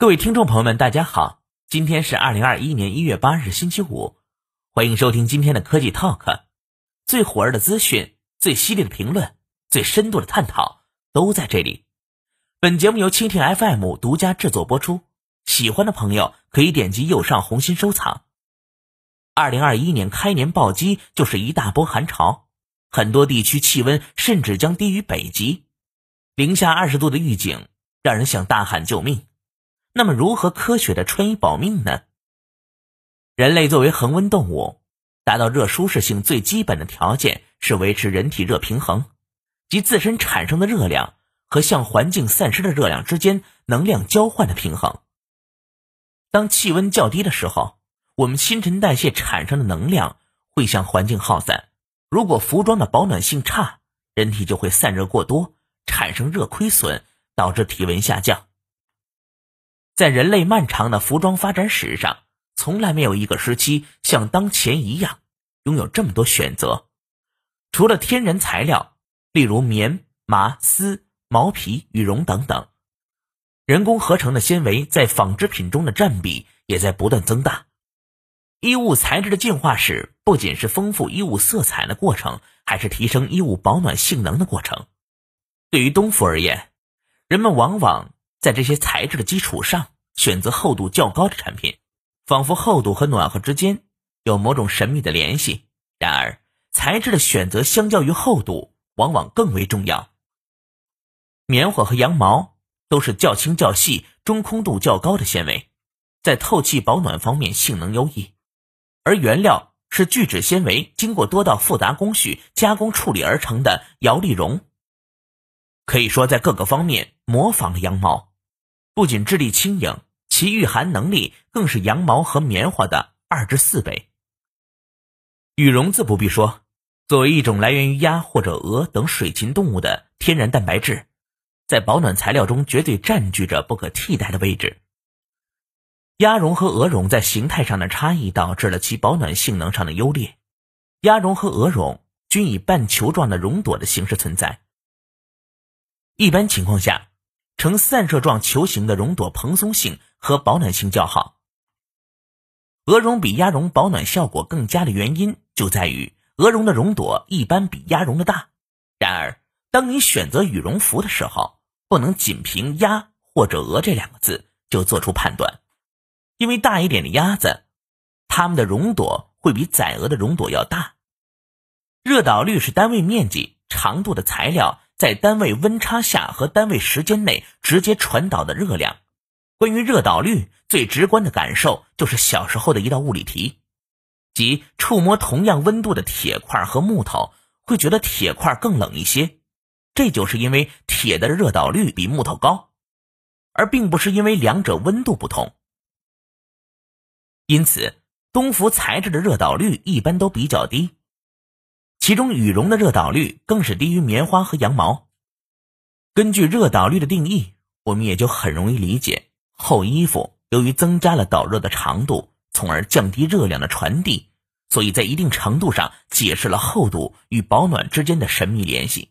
各位听众朋友们，大家好，今天是二零二一年一月八日，星期五，欢迎收听今天的科技 Talk，最火热的资讯、最犀利的评论、最深度的探讨都在这里。本节目由蜻蜓 FM 独家制作播出，喜欢的朋友可以点击右上红心收藏。二零二一年开年暴击就是一大波寒潮，很多地区气温甚至将低于北极，零下二十度的预警让人想大喊救命。那么，如何科学的穿衣保命呢？人类作为恒温动物，达到热舒适性最基本的条件是维持人体热平衡，即自身产生的热量和向环境散失的热量之间能量交换的平衡。当气温较低的时候，我们新陈代谢产生的能量会向环境耗散。如果服装的保暖性差，人体就会散热过多，产生热亏损，导致体温下降。在人类漫长的服装发展史上，从来没有一个时期像当前一样拥有这么多选择。除了天然材料，例如棉、麻、丝、毛皮、羽绒等等，人工合成的纤维在纺织品中的占比也在不断增大。衣物材质的进化史不仅是丰富衣物色彩的过程，还是提升衣物保暖性能的过程。对于冬服而言，人们往往。在这些材质的基础上，选择厚度较高的产品，仿佛厚度和暖和之间有某种神秘的联系。然而，材质的选择相较于厚度，往往更为重要。棉花和羊毛都是较轻较细、中空度较高的纤维，在透气保暖方面性能优异，而原料是聚酯纤维，经过多道复杂工序加工处理而成的摇粒绒，可以说在各个方面模仿了羊毛。不仅质地轻盈，其御寒能力更是羊毛和棉花的二至四倍。羽绒自不必说，作为一种来源于鸭或者鹅等水禽动物的天然蛋白质，在保暖材料中绝对占据着不可替代的位置。鸭绒和鹅绒在形态上的差异导致了其保暖性能上的优劣。鸭绒和鹅绒均以半球状的绒朵的形式存在。一般情况下。呈散射状球形的绒朵蓬松性和保暖性较好。鹅绒比鸭绒保暖效果更佳的原因就在于鹅绒的绒朵一般比鸭绒的大。然而，当你选择羽绒服的时候，不能仅凭鸭或者鹅这两个字就做出判断，因为大一点的鸭子，它们的绒朵会比仔鹅的绒朵要大。热导率是单位面积、长度的材料。在单位温差下和单位时间内直接传导的热量。关于热导率，最直观的感受就是小时候的一道物理题，即触摸同样温度的铁块和木头，会觉得铁块更冷一些。这就是因为铁的热导率比木头高，而并不是因为两者温度不同。因此，冬服材质的热导率一般都比较低。其中羽绒的热导率更是低于棉花和羊毛。根据热导率的定义，我们也就很容易理解，厚衣服由于增加了导热的长度，从而降低热量的传递，所以在一定程度上解释了厚度与保暖之间的神秘联系。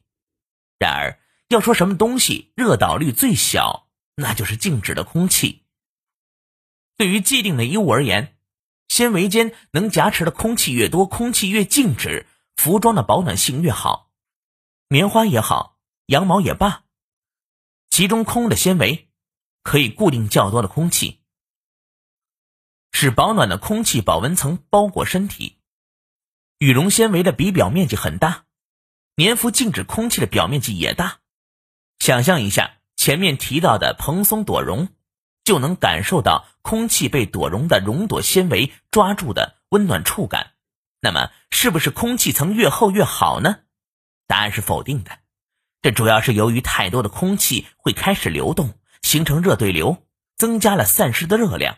然而，要说什么东西热导率最小，那就是静止的空气。对于既定的衣物而言，纤维间能夹持的空气越多，空气越静止。服装的保暖性越好，棉花也好，羊毛也罢，其中空的纤维可以固定较多的空气，使保暖的空气保温层包裹身体。羽绒纤维的比表面积很大，棉服静止空气的表面积也大。想象一下前面提到的蓬松朵绒，就能感受到空气被朵绒的绒朵纤维抓住的温暖触感。那么，是不是空气层越厚越好呢？答案是否定的。这主要是由于太多的空气会开始流动，形成热对流，增加了散失的热量。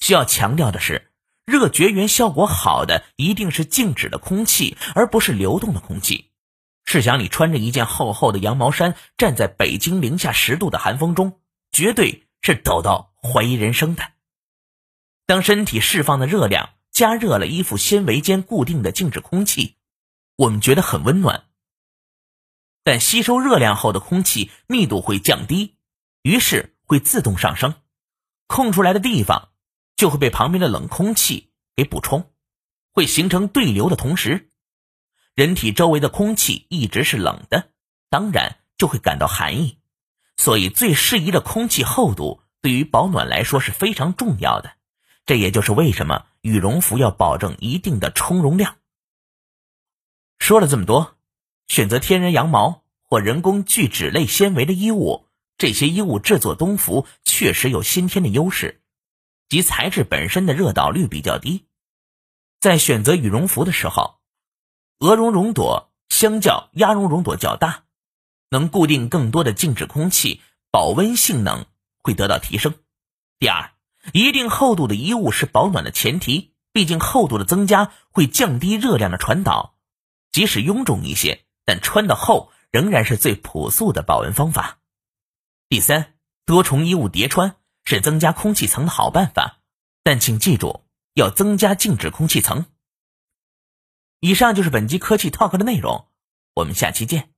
需要强调的是，热绝缘效果好的一定是静止的空气，而不是流动的空气。试想，你穿着一件厚厚的羊毛衫，站在北京零下十度的寒风中，绝对是抖到怀疑人生的。当身体释放的热量。加热了衣服纤维间固定的静止空气，我们觉得很温暖。但吸收热量后的空气密度会降低，于是会自动上升。空出来的地方就会被旁边的冷空气给补充，会形成对流的同时，人体周围的空气一直是冷的，当然就会感到寒意。所以，最适宜的空气厚度对于保暖来说是非常重要的。这也就是为什么羽绒服要保证一定的充绒量。说了这么多，选择天然羊毛或人工聚酯类纤维的衣物，这些衣物制作冬服确实有先天的优势，即材质本身的热导率比较低。在选择羽绒服的时候，鹅绒绒朵相较鸭绒绒朵较大。能固定更多的静止空气，保温性能会得到提升。第二，一定厚度的衣物是保暖的前提，毕竟厚度的增加会降低热量的传导。即使臃肿一些，但穿的厚仍然是最朴素的保温方法。第三，多重衣物叠穿是增加空气层的好办法，但请记住要增加静止空气层。以上就是本期科技 Talk 的内容，我们下期见。